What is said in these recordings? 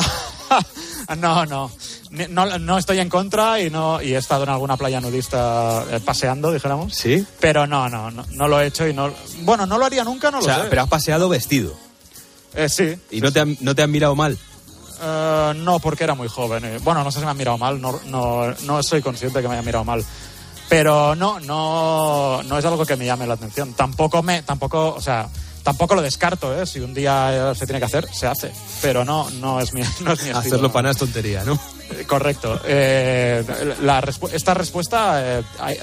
No, no, no, no, estoy en contra y no y he estado en alguna playa nudista eh, paseando, dijéramos. Sí. Pero no, no, no, no lo he hecho y no. Bueno, no lo haría nunca, no O lo sea, sé. pero has paseado vestido. Eh, sí. ¿Y no te, han, no te han mirado mal? Eh, no, porque era muy joven. Bueno, no sé si me han mirado mal, no, no, no soy consciente de que me hayan mirado mal. Pero no, no, no es algo que me llame la atención. Tampoco me, tampoco, o sea, tampoco lo descarto, ¿eh? Si un día eh, se tiene que hacer, se hace. Pero no, no es mi, no es mi estilo. Hacerlo para nada es tontería, ¿no? Eh, Correcto. Eh, la esta respuesta, eh,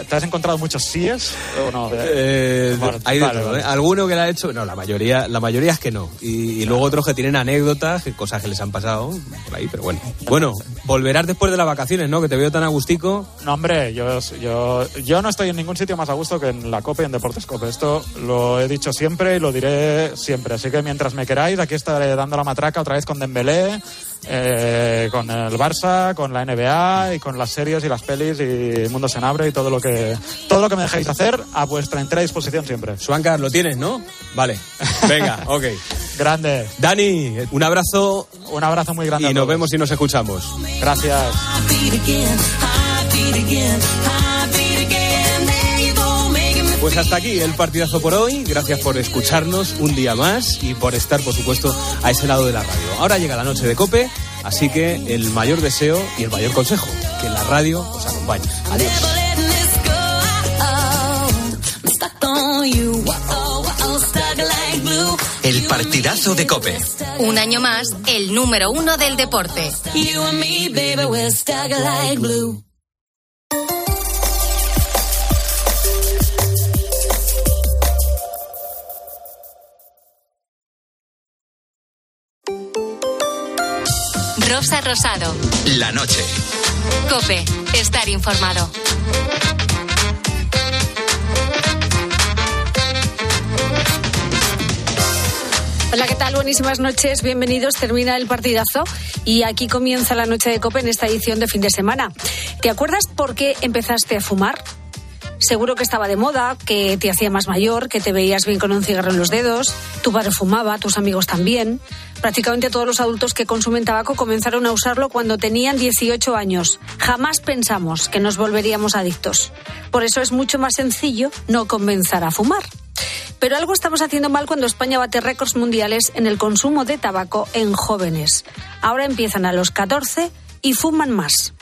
¿te has encontrado muchos síes o no? Eh, hay de vale, todo, vale. Alguno que la ha hecho, no, la mayoría, la mayoría es que no. Y, y luego otros que tienen anécdotas, cosas que les han pasado por ahí, pero bueno. Bueno, volverás después de las vacaciones, ¿no? Que te veo tan a gustico. No, hombre, yo, yo, yo no estoy en ningún sitio más a gusto que en la COPE y en Deportes COPE. Esto lo he dicho siempre y lo diré siempre. Así que mientras me queráis, aquí estaré dando la matraca otra vez con Dembélé, eh, con el Barça, con la NBA y con las series y las pelis y Mundo Senabre y todo lo que todo lo que me dejéis hacer a vuestra entera disposición siempre. Suancas, lo tienes, ¿no? Vale. Venga, ok. Grande. Dani, un abrazo Un abrazo muy grande. y nos vemos y nos escuchamos. Gracias. Pues hasta aquí el partidazo por hoy. Gracias por escucharnos un día más y por estar, por supuesto, a ese lado de la radio. Ahora llega la noche de Cope, así que el mayor deseo y el mayor consejo, que la radio os acompañe. Adiós. El partidazo de Cope. Un año más, el número uno del deporte. Rosa Rosado. La noche. Cope. Estar informado. Hola, ¿qué tal? Buenísimas noches, bienvenidos. Termina el partidazo y aquí comienza la noche de Cope en esta edición de fin de semana. ¿Te acuerdas por qué empezaste a fumar? Seguro que estaba de moda, que te hacía más mayor, que te veías bien con un cigarro en los dedos, tu padre fumaba, tus amigos también. Prácticamente todos los adultos que consumen tabaco comenzaron a usarlo cuando tenían 18 años. Jamás pensamos que nos volveríamos adictos. Por eso es mucho más sencillo no comenzar a fumar. Pero algo estamos haciendo mal cuando España bate récords mundiales en el consumo de tabaco en jóvenes. Ahora empiezan a los 14 y fuman más.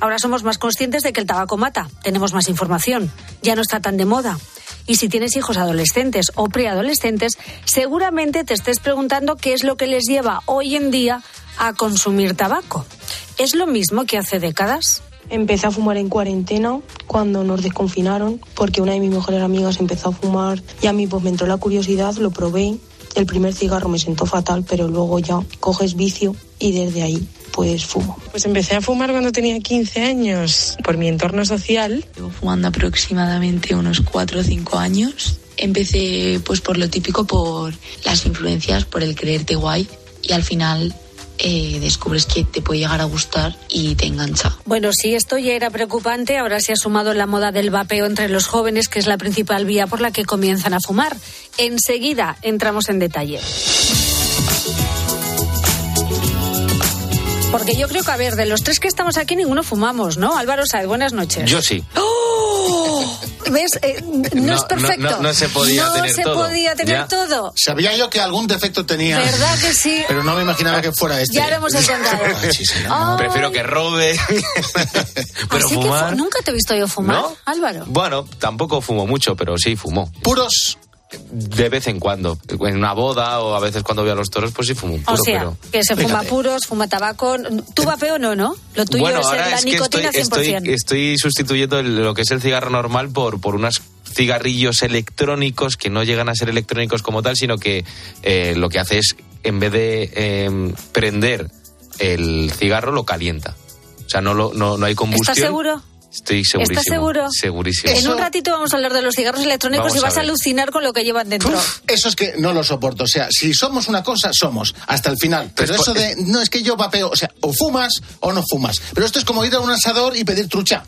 Ahora somos más conscientes de que el tabaco mata, tenemos más información, ya no está tan de moda. Y si tienes hijos adolescentes o preadolescentes, seguramente te estés preguntando qué es lo que les lleva hoy en día a consumir tabaco. ¿Es lo mismo que hace décadas? Empecé a fumar en cuarentena cuando nos desconfinaron porque una de mis mejores amigas empezó a fumar y a mí pues me entró la curiosidad, lo probé. El primer cigarro me sentó fatal, pero luego ya coges vicio y desde ahí pues fumo. Pues empecé a fumar cuando tenía 15 años por mi entorno social. Llevo fumando aproximadamente unos 4 o 5 años. Empecé pues por lo típico, por las influencias, por el creerte guay y al final eh, descubres que te puede llegar a gustar y te engancha. Bueno, si esto ya era preocupante, ahora se ha sumado la moda del vapeo entre los jóvenes, que es la principal vía por la que comienzan a fumar. Enseguida entramos en detalle. Porque yo creo que, a ver, de los tres que estamos aquí, ninguno fumamos, ¿no? Álvaro Saez, buenas noches. Yo sí. ¡Oh! ¿Ves? Eh, no, No, es perfecto. no- no se podía No tener se todo. podía tener Ya. todo. Sabía yo que algún defecto tenía. ¿Verdad que sí? Pero no me imaginaba que fuera este. Ya lo hemos encontrado. Prefiero que robe. pero Así que fumar. fu- nunca te he visto yo fumar, ¿No? Álvaro. Bueno, tampoco fumo mucho, pero sí fumo. Puros. De vez en cuando. En una boda o a veces cuando voy a los toros, pues sí fumo un O puro. sea, pero... que se fuma Fíjate. puros, fuma tabaco. Tú vapeo no, ¿no? Lo tuyo bueno, es ahora la es que nicotina estoy, 100%. estoy, estoy sustituyendo el- lo que es el cigarro normal por, por unos cigarrillos electrónicos que no llegan a ser electrónicos como tal, sino que eh, lo que hace es, en vez de eh, prender el cigarro, lo calienta. O sea, no, lo, no, no hay combustión. ¿Estás seguro? Estoy segurísimo. ¿Estás seguro? Segurísimo. En un ratito vamos a hablar de los cigarros electrónicos Vamos y vas a, alucinar con lo que llevan dentro. Uf, eso es que no lo soporto. O sea, si somos una cosa, somos. Hasta el final. Pero Pues eso por- de. No, es que yo vapeo. O sea, o fumas o no fumas. Pero esto es como ir a un asador y pedir trucha.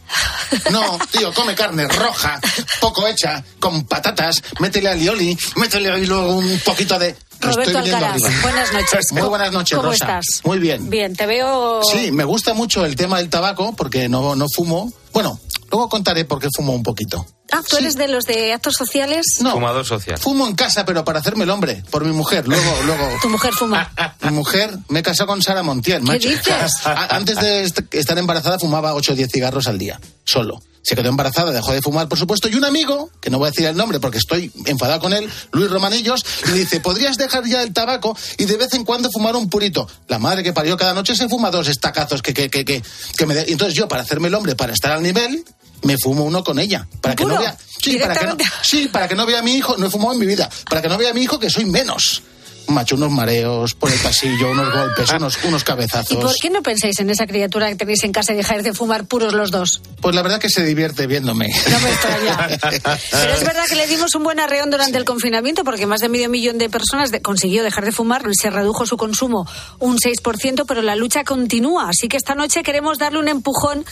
No, tío, come carne roja, poco hecha, con patatas, métele alioli, métele ahí luego un poquito de. Roberto Alcaraz, buenas noches. Muy buenas noches, ¿Cómo Rosa. estás? Muy bien. Bien, te veo... Sí, me gusta mucho el tema del tabaco porque no, no fumo. Bueno, luego contaré por qué fumo un poquito. Ah, ¿tú eres de los de actos sociales? No, Fumador social. fumo en casa, pero para hacerme el hombre, por mi mujer. Luego, luego. Tu mujer fuma. Mi mujer me he casado con Sara Montiel, macho. dices? Antes de est- estar embarazada fumaba 8 o 10 cigarros al día, solo. Se quedó embarazada, dejó de fumar, por supuesto, y un amigo, que no voy a decir el nombre porque estoy enfadado con él, Luis Romanillos, le dice, ¿podrías dejar ya el tabaco y de vez en cuando fumar un purito? La madre que parió cada noche se fuma dos estacazos que, que, que, que, que me... de- Entonces yo, para hacerme el hombre, para estar al nivel, me fumo uno con ella. Para que no vea... Sí para que no, sí, para que no vea a mi hijo, no he fumado en mi vida, para que no vea a mi hijo que soy menos. Macho, unos mareos por el pasillo, unos golpes, unos, unos ¿Y cabezazos. por qué no pensáis en esa criatura que tenéis en casa y dejáis de fumar puros los dos? Pues la verdad que se divierte viéndome. No me extraña. Pero es verdad que le dimos un buen arreón durante el confinamiento porque más de medio millón de personas de- consiguió dejar de fumar, se redujo su consumo un 6%, pero la lucha continúa. Así que esta noche queremos darle un empujón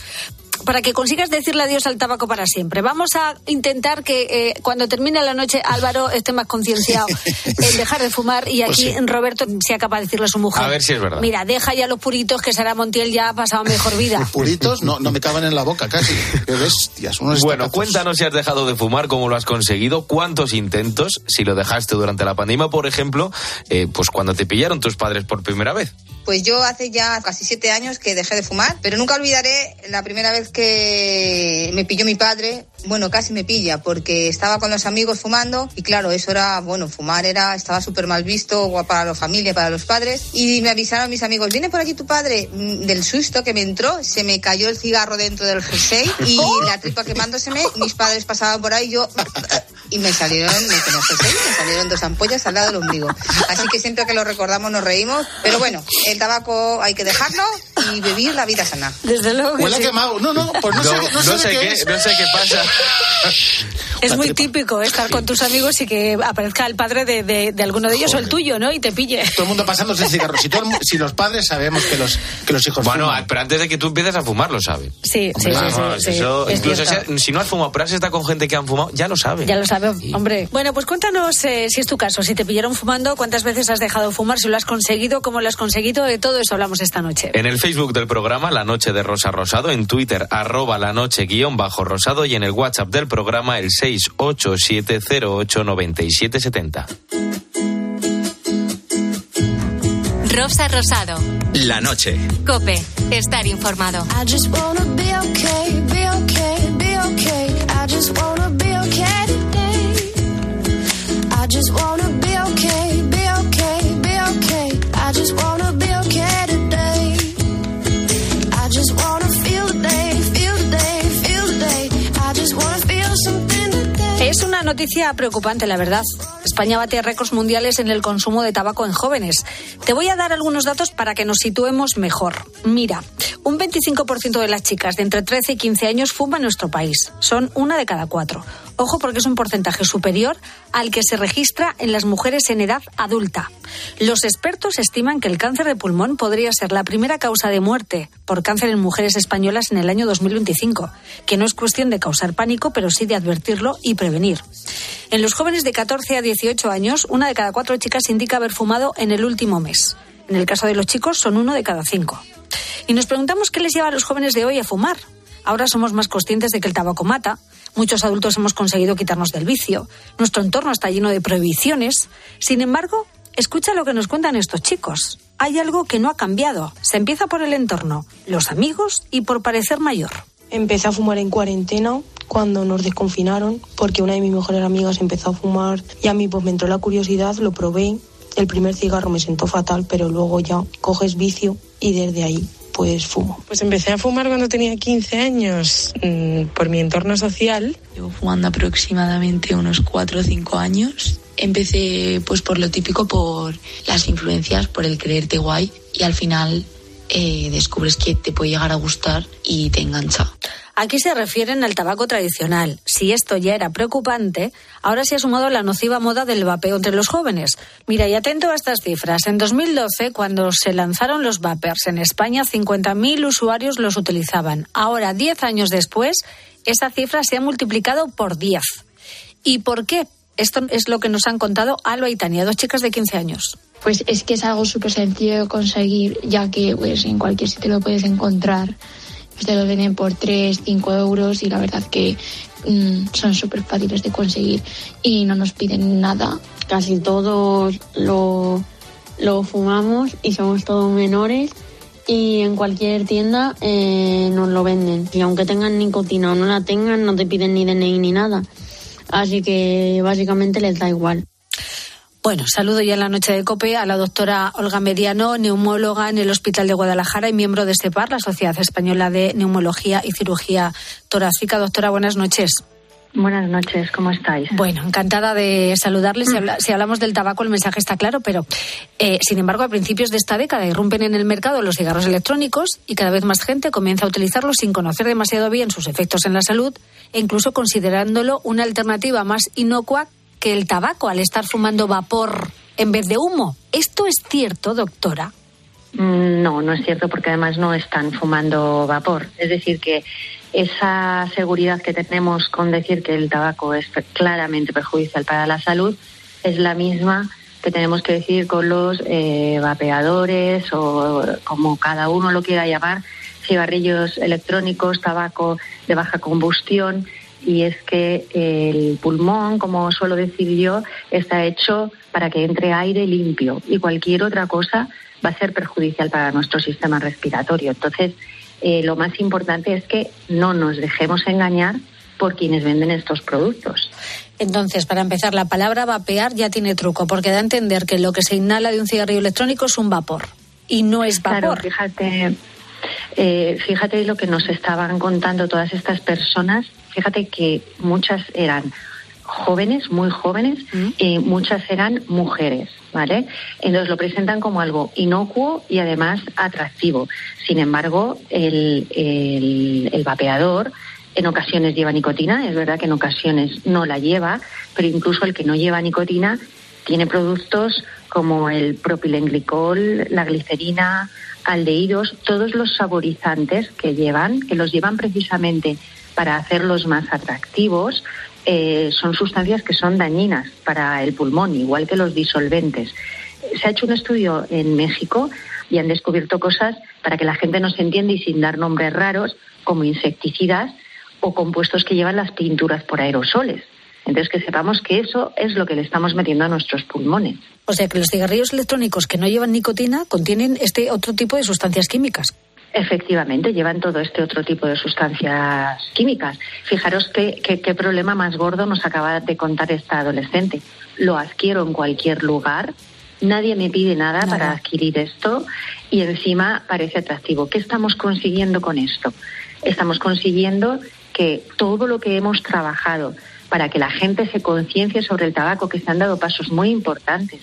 para que consigas decirle adiós al tabaco para siempre. Vamos a intentar que eh, cuando termine la noche Álvaro esté más concienciado en dejar de fumar y Pues aquí sí. Roberto sea capaz de decirle a su mujer. A ver si es verdad. Mira, deja ya los puritos que Sara Montiel ya ha pasado mejor vida. Puritos no, no me caben en la boca casi. Qué bestias, unos Bueno, estacazos. cuéntanos si has dejado de fumar, cómo lo has conseguido, cuántos intentos, si lo dejaste durante la pandemia, por ejemplo, eh, pues cuando te pillaron tus padres por primera vez. Pues yo hace ya casi siete años que dejé de fumar, pero nunca olvidaré la primera vez que me pilló mi padre. Bueno, casi me pilla, porque estaba con los amigos fumando y claro, eso era, bueno, fumar era, estaba súper mal visto para la familia, para los padres. Y me avisaron mis amigos, viene por aquí tu padre. Mm, Del susto que me entró, se me cayó el cigarro dentro del jersey y la tripa quemándoseme. Mis padres pasaban por ahí, yo y me salieron, me, jersey, me salieron dos ampollas al lado del ombligo. Así que siempre que lo recordamos nos reímos. Pero bueno, el tabaco hay que dejarlo y vivir la vida sana. Desde luego que sí. quemado. No, no, pues no, sé, no sé, de qué, es. no sé qué pasa. Es muy típico estar con tus amigos y que aparezca el padre de, de- de alguno de ellos o el tuyo, ¿no? Y te pille. Todo el mundo pasándose el cigarro. Si, todo el mu- si los padres sabemos que los, que los hijos Bueno, fuman. pero antes de que tú empieces a fumar, lo sabe. Sí, sí, sí, sí, sí, eso, es incluso si, si no has fumado, pero has estado con gente que han fumado, ya lo sabe. Ya lo sabe, Y- hombre. Bueno, pues cuéntanos eh, si es tu caso, si te pillaron fumando, cuántas veces has dejado de fumar, si lo has conseguido, cómo lo has conseguido, de todo eso hablamos esta noche. En el Facebook del programa La Noche de Rosa Rosado, en Twitter arroba la noche guion bajo rosado y en el WhatsApp del programa el 687089770. Rosa Rosado. La noche. Cope. Estar informado. I just wanna be okay, be okay, be okay. I just wanna noticia preocupante, la verdad. España bate récords mundiales en el consumo de tabaco en jóvenes. Te voy a dar algunos datos para que nos situemos mejor. Mira, un 25% de las chicas de entre 13 y 15 años fuma en nuestro país. Son una de cada cuatro. Ojo porque es un porcentaje superior al que se registra en las mujeres en edad adulta. Los expertos estiman que el cáncer de pulmón podría ser la primera causa de muerte por cáncer en mujeres españolas en el año 2025, que no es cuestión de causar pánico, pero sí de advertirlo y prevenir. En los jóvenes de 14 a 18 años, una de cada cuatro chicas indica haber fumado en el último mes. En el caso de los chicos, son uno de cada cinco. Y nos preguntamos qué les lleva a los jóvenes de hoy a fumar. Ahora somos más conscientes de que el tabaco mata. Muchos adultos hemos conseguido quitarnos del vicio. Nuestro entorno está lleno de prohibiciones. Sin embargo, escucha lo que nos cuentan estos chicos. Hay algo que no ha cambiado. Se empieza por el entorno, los amigos y por parecer mayor. Empecé a fumar en cuarentena cuando nos desconfinaron porque una de mis mejores amigas empezó a fumar y a mí pues me entró la curiosidad, lo probé. El primer cigarro me sentó fatal, pero luego ya coges vicio y desde ahí pues fumo. Pues empecé a fumar cuando tenía 15 años mm, por mi entorno social. Llevo fumando aproximadamente unos 4 o 5 años. Empecé pues por lo típico, por las influencias, por el creerte guay y al final eh, descubres que te puede llegar a gustar y te engancha. Aquí se refieren al tabaco tradicional. Si esto ya era preocupante, ahora se ha sumado la nociva moda del vapeo entre los jóvenes. Mira, y atento a estas cifras. En 2012, cuando se lanzaron los vapers en España, 50.000 usuarios los utilizaban. Ahora, 10 años después, esa cifra se ha multiplicado por 10. ¿Y por qué? Esto es lo que nos han contado Alba y Tania, dos chicas de 15 años. Pues es que es algo súper sencillo conseguir, ya que pues en cualquier sitio lo puedes encontrar. Pues te venden por 3, 5 euros y la verdad que mm, son súper fáciles de conseguir y no nos piden nada. Casi todos lo, lo fumamos y somos todos menores y en cualquier tienda eh, nos lo venden. Y aunque tengan nicotina o no la tengan, no te piden ni DNI ni nada. Así que básicamente les da igual. Bueno, saludo ya en la noche de COPE a la doctora Olga Mediano, neumóloga en el Hospital de Guadalajara y miembro de SEPAR, la Sociedad Española de Neumología y Cirugía Torácica. Doctora, buenas noches. Buenas noches, ¿cómo estáis? Bueno, encantada de saludarles. Si, habla- si hablamos del tabaco, el mensaje está claro, pero eh, sin embargo, a principios de esta década irrumpen en el mercado los cigarros electrónicos y cada vez más gente comienza a utilizarlos sin conocer demasiado bien sus efectos en la salud e incluso considerándolo una alternativa más inocua que el tabaco al estar fumando vapor en vez de humo. ¿Esto es cierto, doctora? Mm, No, no es cierto porque además no están fumando vapor. Es decir, que esa seguridad que tenemos con decir que el tabaco es claramente perjudicial para la salud es la misma que tenemos que decir con los eh, vapeadores o como cada uno lo quiera llamar, cigarrillos electrónicos, tabaco de baja combustión. Y es que el pulmón, como suelo decir yo, está hecho para que entre aire limpio y cualquier otra cosa va a ser perjudicial para nuestro sistema respiratorio. Entonces, eh, lo más importante es que no nos dejemos engañar por quienes venden estos productos. Entonces, para empezar, la palabra vapear ya tiene truco, porque da a entender que lo que se inhala de un cigarrillo electrónico es un vapor. Y no es vapor. Claro, fíjate, eh, fíjate lo que nos estaban contando todas estas personas. Fíjate que muchas eran jóvenes, muy jóvenes, y muchas eran mujeres, ¿vale? Entonces lo presentan como algo inocuo y además atractivo. Sin embargo, el, el, el vapeador en ocasiones lleva nicotina, es verdad que en ocasiones no la lleva, pero incluso el que no lleva nicotina tiene productos como el propilenglicol, la glicerina, aldehídos, todos los saborizantes que llevan, que los llevan precisamente para hacerlos más atractivos, eh, son sustancias que son dañinas para el pulmón, igual que los disolventes. Se ha hecho un estudio en México y han descubierto cosas para que la gente no se entienda y sin dar nombres raros, como insecticidas o compuestos que llevan las pinturas por aerosoles. Entonces, que sepamos que eso es lo que le estamos metiendo a nuestros pulmones. O sea que los cigarrillos electrónicos que no llevan nicotina contienen este otro tipo de sustancias químicas. Efectivamente, llevan todo este otro tipo de sustancias químicas. Fijaros qué, qué, qué problema más gordo nos acaba de contar esta adolescente. Lo adquiero en cualquier lugar, nadie me pide nada, para adquirir esto y encima parece atractivo. ¿Qué estamos consiguiendo con esto? Estamos consiguiendo que todo lo que hemos trabajado para que la gente se conciencie sobre el tabaco, que se han dado pasos muy importantes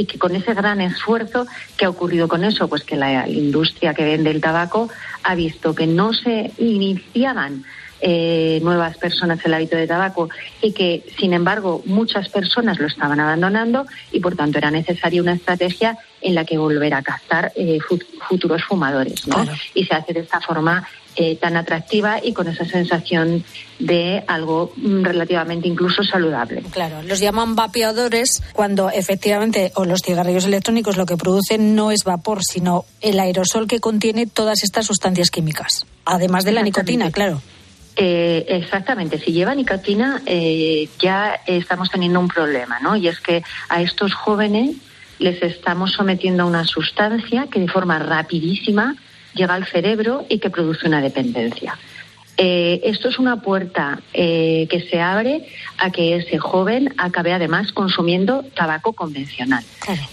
y que con ese gran esfuerzo, ¿qué ha ocurrido con eso? Pues que la industria que vende el tabaco ha visto que no se iniciaban eh, nuevas personas el hábito de tabaco y que, sin embargo, muchas personas lo estaban abandonando y, por tanto, era necesaria una estrategia en la que volver a captar eh, fut- futuros fumadores, ¿no? Y se hace de esta forma eh, tan atractiva y con esa sensación de algo mm, relativamente incluso saludable. Claro, los llaman vapeadores cuando efectivamente, o los cigarrillos electrónicos lo que producen no es vapor, sino el aerosol que contiene todas estas sustancias químicas. Además de la nicotina, claro. Eh, exactamente, si lleva nicotina eh, ya estamos teniendo un problema, ¿no? Y es que a estos jóvenes les estamos sometiendo a una sustancia que de forma rapidísima llega al cerebro y que produce una dependencia. Eh, esto es una puerta eh, que se abre a que ese joven acabe además consumiendo tabaco convencional.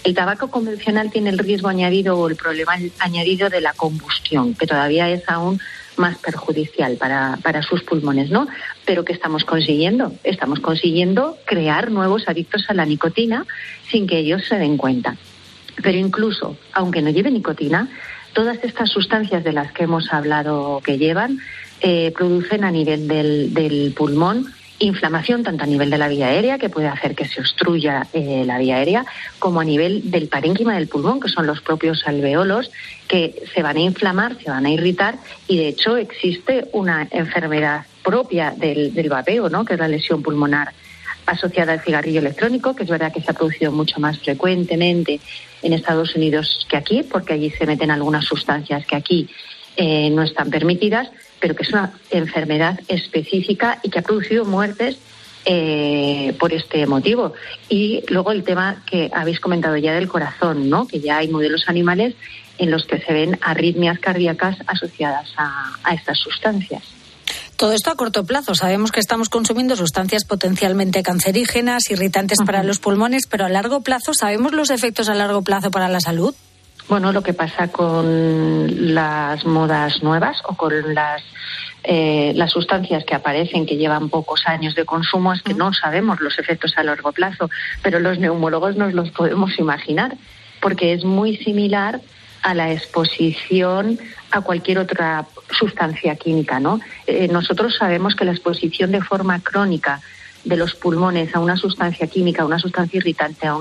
El tabaco convencional tiene el riesgo añadido o el problema añadido de la combustión, que todavía es aún más perjudicial para, para sus pulmones, ¿no? Pero ¿qué estamos consiguiendo? Estamos consiguiendo crear nuevos adictos a la nicotina sin que ellos se den cuenta. Pero incluso, aunque no lleve nicotina, todas estas sustancias de las que hemos hablado que llevan eh, producen a nivel del, del pulmón inflamación tanto a nivel de la vía aérea, que puede hacer que se obstruya eh, la vía aérea, como a nivel del parénquima del pulmón, que son los propios alveolos, que se van a inflamar, se van a irritar, y de hecho existe una enfermedad propia del, del vapeo, ¿no? que es la lesión pulmonar asociada al cigarrillo electrónico, que es verdad que se ha producido mucho más frecuentemente en Estados Unidos que aquí, porque allí se meten algunas sustancias que aquí eh, no están permitidas, pero que es una enfermedad específica y que ha producido muertes eh, por este motivo. Y luego el tema que habéis comentado ya del corazón, ¿no? que ya hay modelos animales en los que se ven arritmias cardíacas asociadas a, a estas sustancias. Todo esto a corto plazo. Sabemos que estamos consumiendo sustancias potencialmente cancerígenas, irritantes para los pulmones, pero a largo plazo, ¿sabemos los efectos a largo plazo para la salud? Bueno, lo que pasa con las modas nuevas o con las eh, las sustancias que aparecen que llevan pocos años de consumo es que no sabemos los efectos a largo plazo, pero los neumólogos nos los podemos imaginar porque es muy similar a la exposición a cualquier otra sustancia química, ¿no? Eh, nosotros sabemos que la exposición de forma crónica de los pulmones a una sustancia química, a una sustancia irritante, a,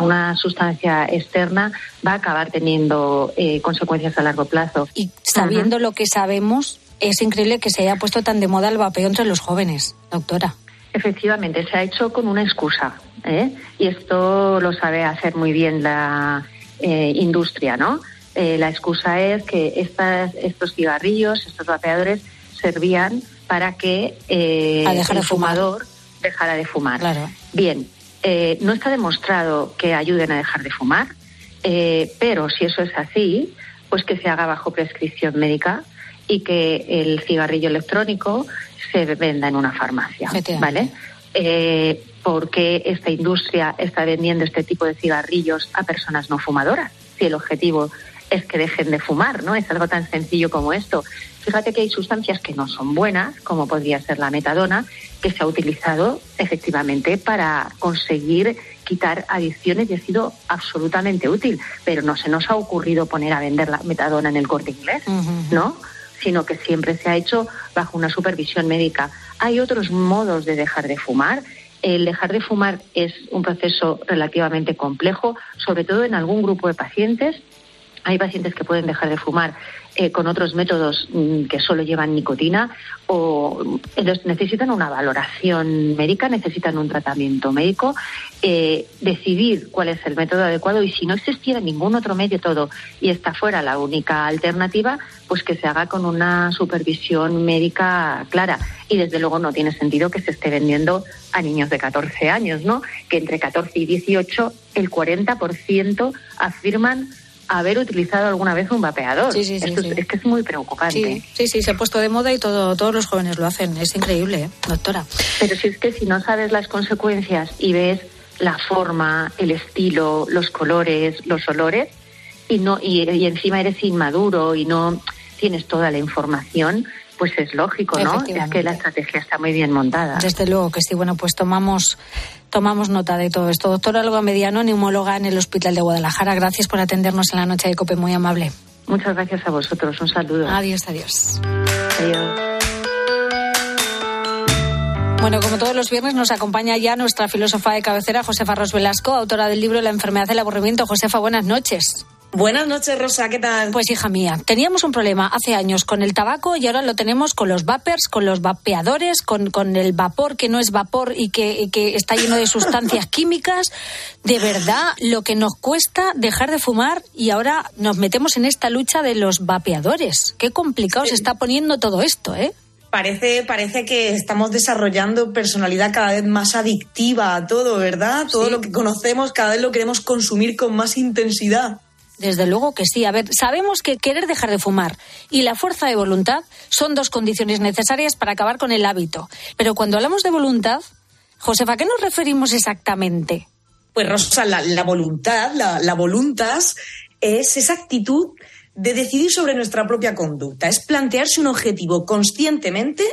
una sustancia externa, va a acabar teniendo eh, consecuencias a largo plazo. Y sabiendo lo que sabemos, es increíble que se haya puesto tan de moda el vapeo entre los jóvenes, doctora. Efectivamente, se ha hecho con una excusa, ¿eh? y esto lo sabe hacer muy bien la industria, ¿no? Eh, la excusa es que estas, estos cigarrillos, estos vapeadores, servían para que eh, el fumador dejara de fumar. Bien, eh, no está demostrado que ayuden a dejar de fumar, pero si eso es así, pues que se haga bajo prescripción médica y que el cigarrillo electrónico se venda en una farmacia, ¿vale? porque esta industria está vendiendo este tipo de cigarrillos a personas no fumadoras. Si el objetivo es que dejen de fumar, ¿no? Es algo tan sencillo como esto. Fíjate que hay sustancias que no son buenas, como podría ser la metadona, que se ha utilizado efectivamente para conseguir quitar adicciones y ha sido absolutamente útil, pero no se nos ha ocurrido poner a vender la metadona en el corte inglés, ¿no? Sino que siempre se ha hecho bajo una supervisión médica. Hay otros modos de dejar de fumar el dejar de fumar es un proceso relativamente complejo, sobre todo en algún grupo de pacientes hay pacientes que pueden dejar de fumar eh, con otros métodos mm, que solo llevan nicotina o entonces necesitan una valoración médica, necesitan un tratamiento médico, eh, decidir cuál es el método adecuado y si no existiera ningún otro método y está fuera la única alternativa, pues que se haga con una supervisión médica clara. Y desde luego no tiene sentido que se esté vendiendo a niños de 14 años, ¿no? Que entre 14 y 18 el 40% afirman haber utilizado alguna vez un vapeador. Sí, sí, sí, Es, que es muy preocupante. Sí, sí, se ha puesto de moda y todo, todos los jóvenes lo hacen. Es increíble, ¿eh? doctora. Pero si es que si no sabes las consecuencias y ves la forma, el estilo, los colores, los olores, y, no, y, y encima eres inmaduro y no tienes toda la información, pues es lógico, ¿no? Ya que la estrategia está muy bien montada. Desde luego que sí. Bueno, pues tomamos tomamos nota de todo esto. Doctora Alba Mediano, neumóloga en el Hospital de Guadalajara, gracias por atendernos en la noche de COPE, muy amable. Muchas gracias a vosotros, un saludo. Adiós, adiós. Adiós. Bueno, como todos los viernes nos acompaña ya nuestra filósofa de cabecera, Josefa Ros Velasco, autora del libro La enfermedad del aburrimiento. Josefa, buenas noches. Buenas noches, Rosa, ¿qué tal? Pues hija mía, teníamos un problema hace años con el tabaco y ahora lo tenemos con los vapers, con los vapeadores, con, con el vapor que no es vapor y que, y que está lleno de sustancias químicas. De verdad, lo que nos cuesta dejar de fumar y ahora nos metemos en esta lucha de los vapeadores. Qué complicado se está poniendo todo esto, ¿eh? Parece, parece que estamos desarrollando personalidad cada vez más adictiva a todo, ¿verdad? Todo lo que conocemos cada vez lo queremos consumir con más intensidad. Desde luego que sí. A ver, sabemos que querer dejar de fumar y la fuerza de voluntad son dos condiciones necesarias para acabar con el hábito. Pero cuando hablamos de voluntad, Josefa, ¿a qué nos referimos exactamente? Pues Rosa, la, voluntad, la, la voluntas, es esa actitud de decidir sobre nuestra propia conducta. Es plantearse un objetivo conscientemente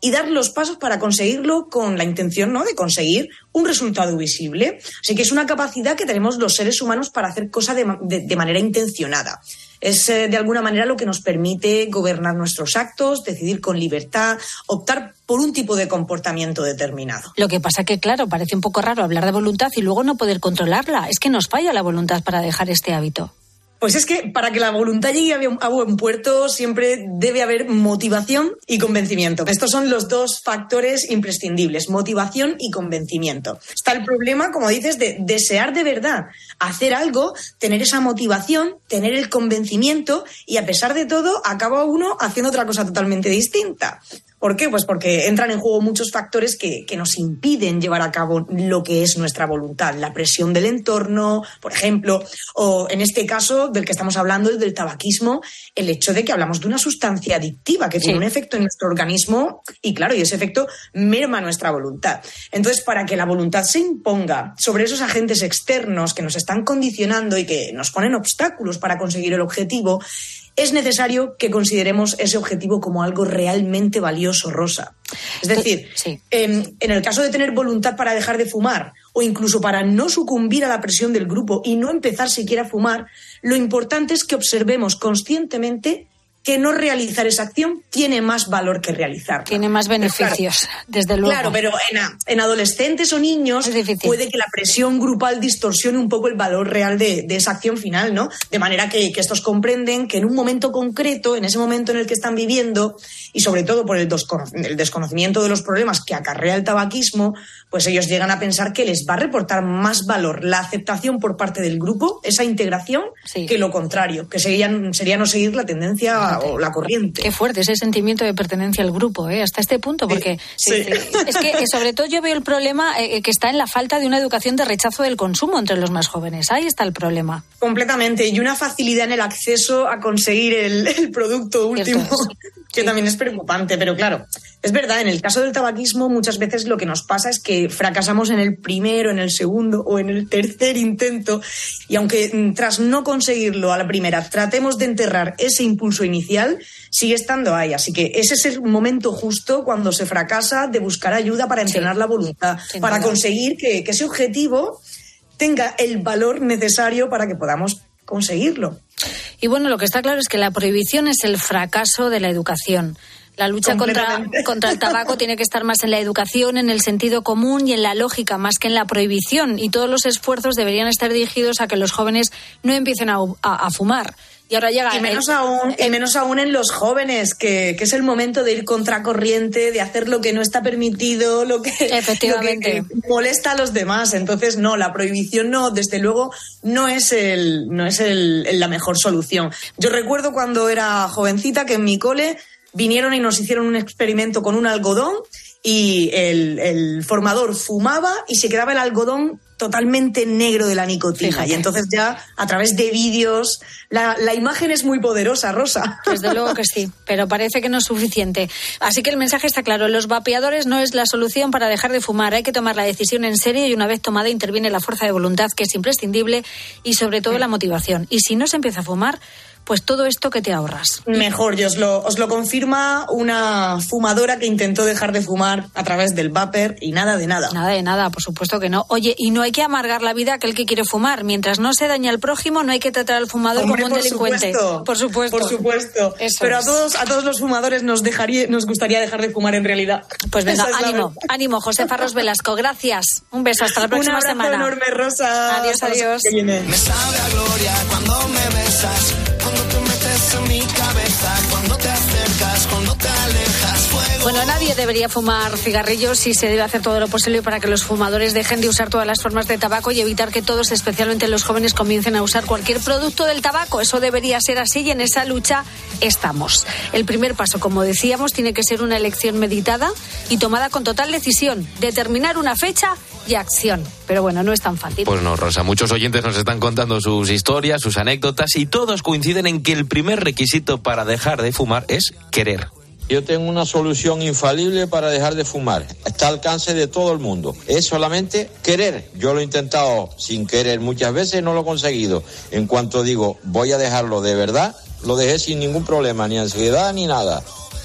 y dar los pasos para conseguirlo con la intención ¿no? de conseguir un resultado visible. Así que es una capacidad que tenemos los seres humanos para hacer cosas de, manera intencionada. Es eh, de alguna manera lo que nos permite gobernar nuestros actos, decidir con libertad, optar por un tipo de comportamiento determinado. Lo que pasa que, claro, parece un poco raro hablar de voluntad y luego no poder controlarla. Es que nos falla la voluntad para dejar este hábito. Pues es que para que la voluntad llegue a buen- puerto siempre debe haber motivación y convencimiento. Estos son los dos factores imprescindibles, motivación y convencimiento. Está el problema, como dices, de desear de verdad hacer algo, tener esa motivación, tener el convencimiento y a pesar de todo acaba uno haciendo otra cosa totalmente distinta. ¿Por qué? Pues porque entran en juego muchos factores que, que nos impiden llevar a cabo lo que es nuestra voluntad. La presión del entorno, por ejemplo, o en este caso del que estamos hablando, el del tabaquismo, el hecho de que hablamos de una sustancia adictiva que tiene un efecto en nuestro organismo y claro, y ese efecto merma nuestra voluntad. Entonces, para que la voluntad se imponga sobre esos agentes externos que nos están condicionando y que nos ponen obstáculos para conseguir el objetivo, es necesario que consideremos ese objetivo como algo realmente valioso, Rosa. Es decir, en, en el caso de tener voluntad para dejar de fumar o incluso para no sucumbir a la presión del grupo y no empezar siquiera a fumar, lo importante es que observemos conscientemente que no realizar esa acción tiene más valor que realizarla. Tiene más beneficios, desde luego. Claro, pero en, a- en adolescentes o niños puede que la presión grupal distorsione un poco el valor real de, de esa acción final, ¿no? De manera que, que estos comprenden que en un momento concreto, en ese momento en el que están viviendo, y sobre todo por el, descono- el desconocimiento de los problemas que acarrea el tabaquismo, pues ellos llegan a pensar que les va a reportar más valor la aceptación por parte del grupo, esa integración, que lo contrario, que serían, sería no seguir la tendencia o la corriente. Qué fuerte ese sentimiento de pertenencia al grupo, ¿eh? hasta este punto, porque Sí. es que eh, sobre todo yo veo el problema eh, que está en la falta de una educación de rechazo del consumo entre los más jóvenes. Ahí está el problema. Completamente. Y una facilidad en el acceso a conseguir el, el producto último, que también es preocupante. Pero claro, es verdad, en el caso del tabaquismo muchas veces lo que nos pasa es que fracasamos en el primero, en el segundo o en el tercer intento. Y aunque mm, tras no conseguirlo a la primera tratemos de enterrar ese impulso inicial, sigue estando ahí. Así que ese es el momento justo cuando se fracasa de buscar ayuda para entrenar la voluntad, sin para conseguir que, que ese objetivo tenga el valor necesario para que podamos conseguirlo. Y bueno, lo que está claro es que la prohibición es el fracaso de la educación. La lucha contra, contra el tabaco tiene que estar más en la educación, en el sentido común y en la lógica, más que en la prohibición. Y todos los esfuerzos deberían estar dirigidos a que los jóvenes no empiecen a, a- a fumar. Y ahora llega Y menos, el- aún, y menos aún en los jóvenes, que, que es el momento de ir contracorriente, de hacer lo que no está permitido, lo que, Efectivamente. lo que molesta a los demás. Entonces, no, la prohibición no, desde luego, no es, el, no es el- la mejor solución. Yo recuerdo cuando era jovencita que en mi cole vinieron y nos hicieron un experimento con un algodón y el, el formador fumaba y se quedaba el algodón totalmente negro de la nicotina. Fíjate. Y entonces ya a través de vídeos, la, la imagen es muy poderosa, Rosa. Desde luego que sí, pero parece que no es suficiente. Así que el mensaje está claro. Los vapeadores no es la solución para dejar de fumar. Hay que tomar la decisión en serio y una vez tomada interviene la fuerza de voluntad, que es imprescindible, y sobre todo la motivación. Y si no se empieza a fumar, pues todo esto que te ahorras. Mejor, y os lo, os lo confirma una fumadora que intentó dejar de fumar a través del vapor y nada de nada. Nada de nada, por supuesto que no. Oye, y no hay que amargar la vida a aquel que quiere fumar. Mientras no se daña al prójimo, no hay que tratar al fumador Hombre, como un por delincuente. supuesto. Por supuesto. Por supuesto. Eso Pero a todos, a todos los fumadores nos, dejaría, nos gustaría dejar de fumar en realidad. Pues venga, es ánimo, ánimo, José Farros Velasco. Gracias. Un beso, hasta la Un próxima abrazo semana. enorme, Rosa. Adiós, adiós. que viene. Me sabe a gloria cuando me besas, en mi cabeza, cuando te acercas, cuando te alejas. Bueno, nadie debería fumar cigarrillos y se debe hacer todo lo posible para que los fumadores dejen de usar todas las formas de tabaco y evitar que todos, especialmente los jóvenes, comiencen a usar cualquier producto del tabaco. Eso debería ser así y en esa lucha estamos. El primer paso, como decíamos, tiene que ser una elección meditada y tomada con total decisión, determinar una fecha y acción. Pero bueno, no es tan fácil. Pues no, Rosa, muchos oyentes nos están contando sus historias, sus anécdotas y todos coinciden en que el primer requisito para dejar de fumar es querer. Yo tengo una solución infalible para dejar de fumar. Está al alcance de todo el mundo. Es solamente querer. Yo lo he intentado sin querer muchas veces no lo he conseguido. En cuanto digo voy a dejarlo de verdad, lo dejé sin ningún problema, ni ansiedad ni nada.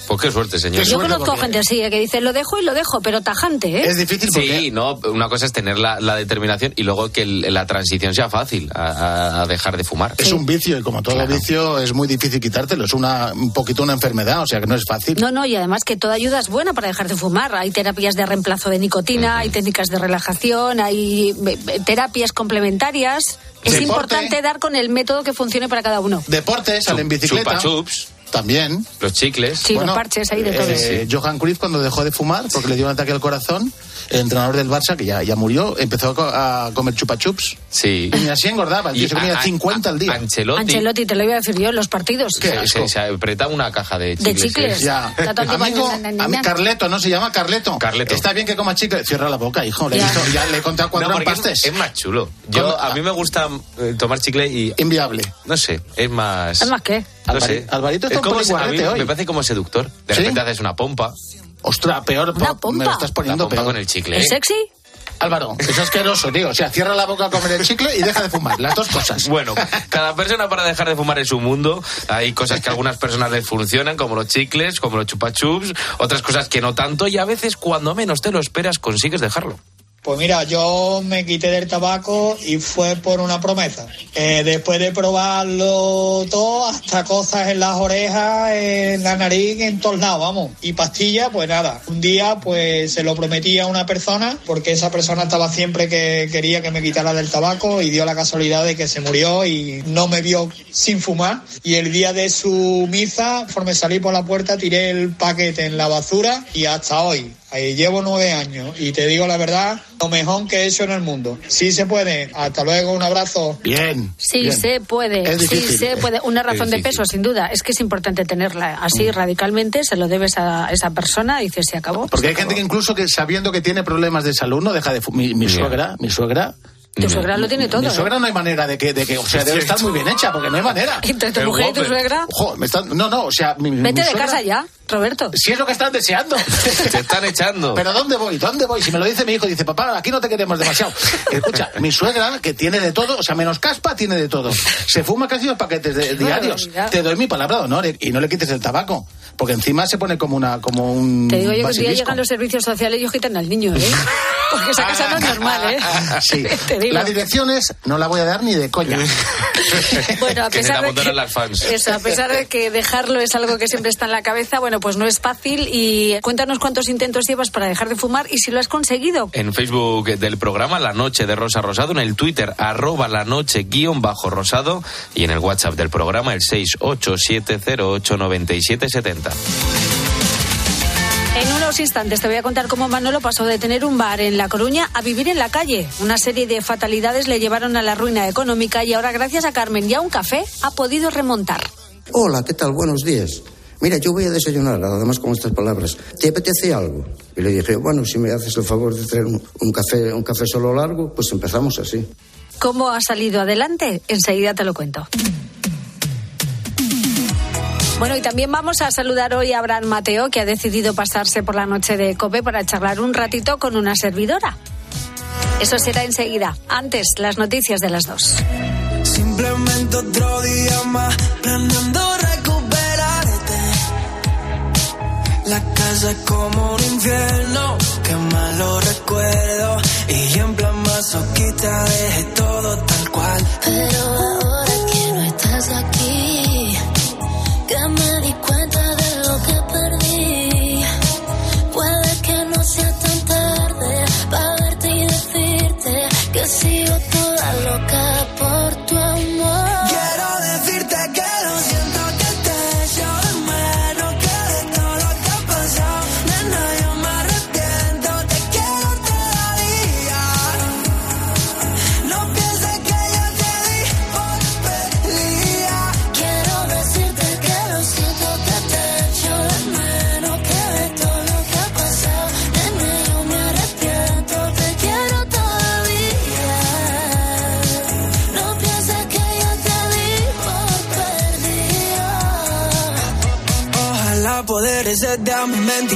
Pues qué suerte, señor. Yo conozco gente así, eh, que dice lo dejo y lo dejo, pero tajante, ¿eh? difícil Sí, no, una cosa es tener la, la determinación y luego que el- la transición sea fácil a, a- a dejar de fumar. Es un vicio y como todo Claro. vicio es muy difícil quitártelo. Es una, un poquito una enfermedad, o sea que no es fácil. No, no, y además que toda ayuda es buena para dejar de fumar. Hay terapias de reemplazo de nicotina, hay técnicas de relajación, hay eh, eh, terapias complementarias. Es Deporte. importante dar con el método que funcione para cada uno. Deporte, sale en bicicleta. Chupa chups. También. Los chicles. Sí, los parches ahí de todo. eh, Johan Cruyff cuando dejó de fumar porque le dio un ataque al corazón, el entrenador del Barça, que ya, ya murió, empezó a, co- a comer chupa chups. Sí. Y así engordaba, tío Y se comía a- a- 50 al día. Ancelotti. Ancelotti, te lo iba a decir yo, en los partidos. se, se- se apretaba una caja de chicles. De chicles. Ya. Amigo, a mí. Carleto, ¿no? Se llama Carleto. Carleto. Está bien que coma chicle. Cierra la boca, hijo. Le he Ya. visto- ya le he contado cuatro No, porque es, es más chulo. Yo, a mí me gusta eh, tomar chicle y... Inviable. No sé, es más... ¿Es más qué? No Alvari- sé. Alvarito está Es un como se- a mí hoy. Me parece como seductor. De ¿Sí? repente haces una pompa. Ostras, peor. Una po- pompa. Me lo estás poniendo pompa peor. con el chicle. ¿Es ¿eh? sexy? Álvaro, es asqueroso, tío. O sea, cierra la boca a comer el chicle y deja de fumar. Las dos cosas. Bueno, cada persona para dejar de fumar en su mundo. Hay cosas que a algunas personas les funcionan, como los chicles, como los chupachups, otras cosas que no tanto, y a veces, cuando menos te lo esperas, consigues dejarlo. Pues mira, yo me quité del tabaco y fue por una promesa. Eh, después de probarlo todo, hasta cosas en las orejas, en la nariz, en todos lados, vamos. Y pastillas, pues nada. Un día, pues se lo prometí a una persona, porque esa persona estaba siempre que quería que me quitara del tabaco y dio la casualidad de que se murió y no me vio sin fumar. Y el día de su misa, conforme salí por la puerta, tiré el paquete en la basura y hasta hoy. Ahí llevo nueve años y te digo la verdad, lo mejor que he hecho en el mundo. Sí se puede. Hasta luego, un abrazo. Bien. Sí bien. se puede, Es sí se puede. Una razón de peso, sin duda. Es que es importante tenerla así radicalmente, se lo debes a esa persona y dices, se acabó. Porque hay gente que incluso que sabiendo que tiene problemas de salud no deja de fumar. Mi, mi suegra, mi suegra. Tu suegra lo tiene todo. Mi ¿eh? suegra no hay manera de que, de que o sea, debe estar muy bien hecha, porque no hay manera. Entre tu mujer y tu suegra, Ojo, me están- no, no, o sea, mi, mi vete de casa ya, Roberto. Si es lo que están deseando. Te están echando. Pero ¿dónde voy? ¿Dónde voy? Si me lo dice mi hijo, dice, papá, aquí no te queremos demasiado. Escucha, mi suegra, que tiene de todo, o sea, menos caspa, tiene de todo. Se fuma casi dos paquetes de, diarios. Te doy mi palabra de honor eh, y no le quites el tabaco. Porque encima se pone como una como un Te digo yo que un día llegan los servicios sociales y os quitan al niño, ¿eh? Porque esa casa no es normal, ¿eh? Sí. Te digo. La dirección es, no la voy a dar ni de coña. Bueno, a pesar la de que, las fans. eso, a pesar de que dejarlo es algo que siempre está en la cabeza, bueno, pues no es fácil. Y cuéntanos cuántos intentos llevas para dejar de fumar y si lo has conseguido. En Facebook del programa La Noche de Rosa Rosado, en el Twitter arroba la noche guion bajo rosado y en el WhatsApp del programa el 687089770. En unos instantes te voy a contar cómo Manolo pasó de tener un bar en La Coruña a vivir en la calle. Una serie de fatalidades le llevaron a la ruina económica y ahora gracias a Carmen y a un café ha podido remontar. Hola, ¿qué tal? Buenos días. Mira, yo voy a desayunar, además con estas palabras. ¿Te apetece algo? Y le dije, bueno, si me haces el favor de traer un, un café, un café solo largo, pues empezamos así. ¿Cómo ha salido adelante? Enseguida te lo cuento. Bueno, y también vamos a saludar hoy a Abraham Mateo, que ha decidido pasarse por la noche de COPE para charlar un ratito con una servidora. Eso será enseguida. Antes, las noticias de las dos. Simplemente otro día más planeando recuperarte. La casa es como un infierno, qué malo recuerdo. Y en plan masoquista dejé todo tal cual. Pero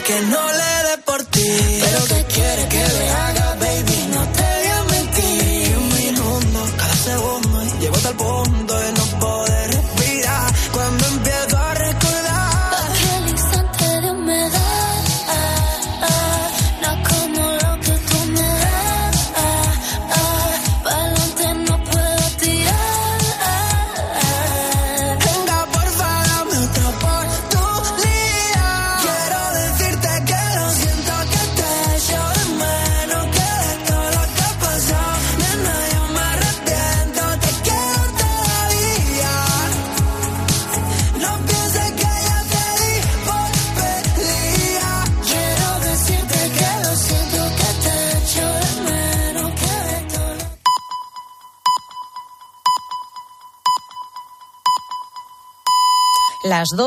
que no le dé por ti. Pero ¿qué quieres que le haga,